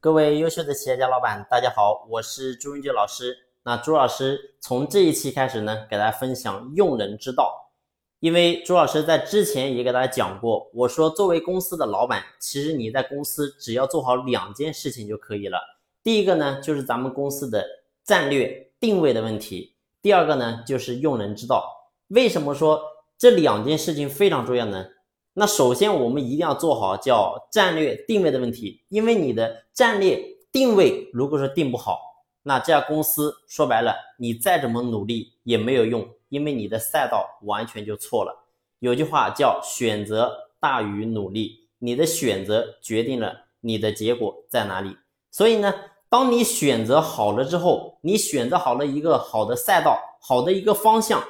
各位优秀的企业家老板，大家好，我是朱云杰老师。那朱老师从这一期开始呢，给大家分享用人之道。因为朱老师在之前也给大家讲过，我说作为公司的老板，其实你在公司只要做好两件事情就可以了。第一个呢，就是咱们公司的战略定位的问题；第二个呢，就是用人之道。为什么说这两件事情非常重要呢？那首先，我们一定要做好叫战略定位的问题，因为你的战略定位如果说定不好，那这家公司说白了，你再怎么努力也没有用，因为你的赛道完全就错了。有句话叫选择大于努力，你的选择决定了你的结果在哪里。所以呢，当你选择好了之后，你选择好了一个好的赛道，好的一个方向，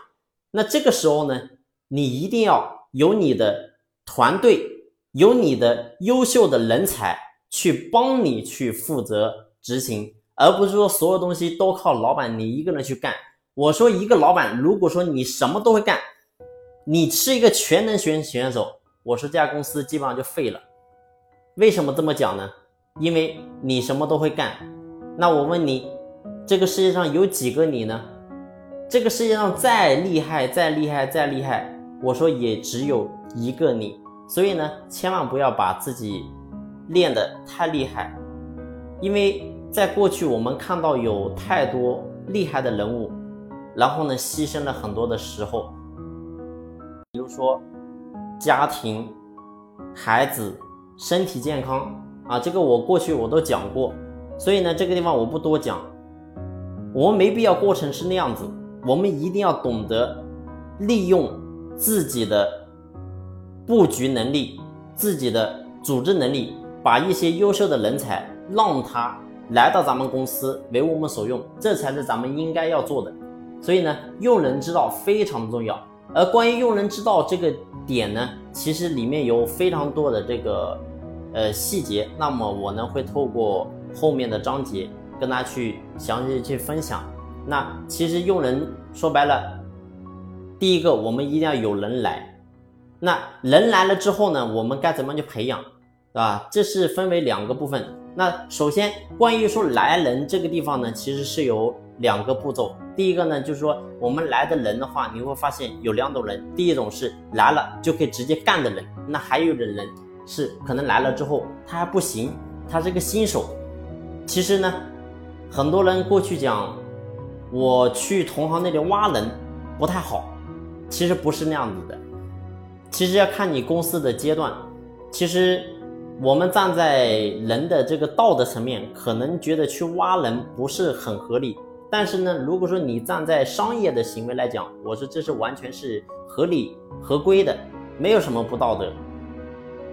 那这个时候呢，你一定要有你的。团队有你的优秀的人才去帮你去负责执行，而不是说所有东西都靠老板你一个人去干。我说一个老板，如果说你什么都会干，你是一个全能选选手，我说这家公司基本上就废了。为什么这么讲呢？因为你什么都会干。那我问你，这个世界上有几个你呢？这个世界上再厉害、再厉害、再厉害。我说也只有一个你，所以呢，千万不要把自己练得太厉害，因为在过去我们看到有太多厉害的人物，然后呢，牺牲了很多的时候，比如说家庭、孩子、身体健康啊，这个我过去我都讲过，所以呢，这个地方我不多讲，我们没必要过成是那样子，我们一定要懂得利用。自己的布局能力，自己的组织能力，把一些优秀的人才让他来到咱们公司为我们所用，这才是咱们应该要做的。所以呢，用人之道非常重要。而关于用人之道这个点呢，其实里面有非常多的这个呃细节。那么我呢会透过后面的章节跟大家去详细去分享。那其实用人说白了。第一个，我们一定要有人来。那人来了之后呢，我们该怎么去培养，啊？这是分为两个部分。那首先，关于说来人这个地方呢，其实是有两个步骤。第一个呢，就是说我们来的人的话，你会发现有两种人。第一种是来了就可以直接干的人，那还有的人是可能来了之后他还不行，他是个新手。其实呢，很多人过去讲，我去同行那里挖人不太好。其实不是那样子的，其实要看你公司的阶段。其实我们站在人的这个道德层面，可能觉得去挖人不是很合理。但是呢，如果说你站在商业的行为来讲，我说这是完全是合理合规的，没有什么不道德。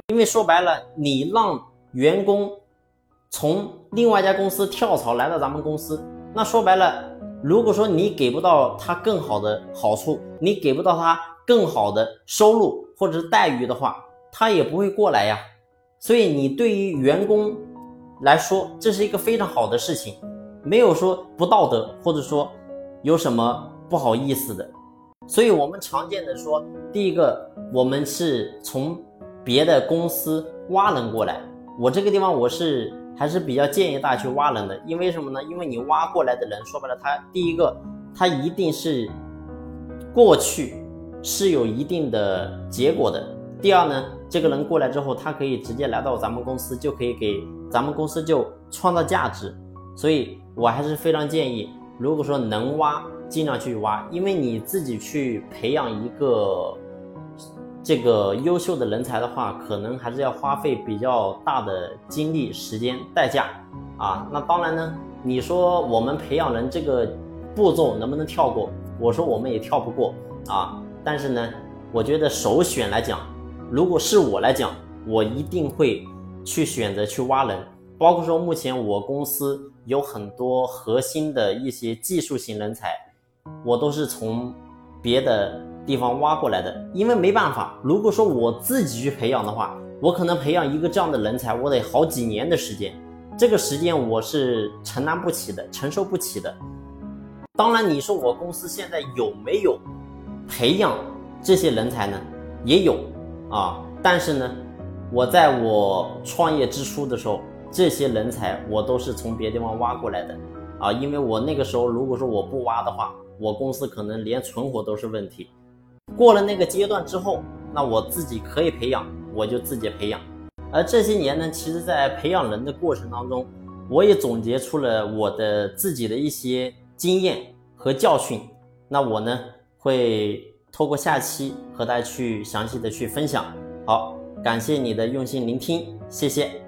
因为说白了，你让员工从另外一家公司跳槽来到咱们公司，那说白了。如果说你给不到他更好的好处，你给不到他更好的收入或者是待遇的话，他也不会过来呀。所以你对于员工来说，这是一个非常好的事情，没有说不道德或者说有什么不好意思的。所以我们常见的说，第一个，我们是从别的公司挖人过来。我这个地方我是。还是比较建议大家去挖人的，因为什么呢？因为你挖过来的人，说白了，他第一个，他一定是过去是有一定的结果的。第二呢，这个人过来之后，他可以直接来到咱们公司，就可以给咱们公司就创造价值。所以我还是非常建议，如果说能挖，尽量去挖，因为你自己去培养一个。这个优秀的人才的话，可能还是要花费比较大的精力、时间、代价啊。那当然呢，你说我们培养人这个步骤能不能跳过？我说我们也跳不过啊。但是呢，我觉得首选来讲，如果是我来讲，我一定会去选择去挖人。包括说目前我公司有很多核心的一些技术型人才，我都是从别的。地方挖过来的，因为没办法，如果说我自己去培养的话，我可能培养一个这样的人才，我得好几年的时间，这个时间我是承担不起的，承受不起的。当然，你说我公司现在有没有培养这些人才呢？也有啊，但是呢，我在我创业之初的时候，这些人才我都是从别地方挖过来的啊，因为我那个时候如果说我不挖的话，我公司可能连存活都是问题。过了那个阶段之后，那我自己可以培养，我就自己培养。而这些年呢，其实在培养人的过程当中，我也总结出了我的自己的一些经验和教训。那我呢，会透过下期和大家去详细的去分享。好，感谢你的用心聆听，谢谢。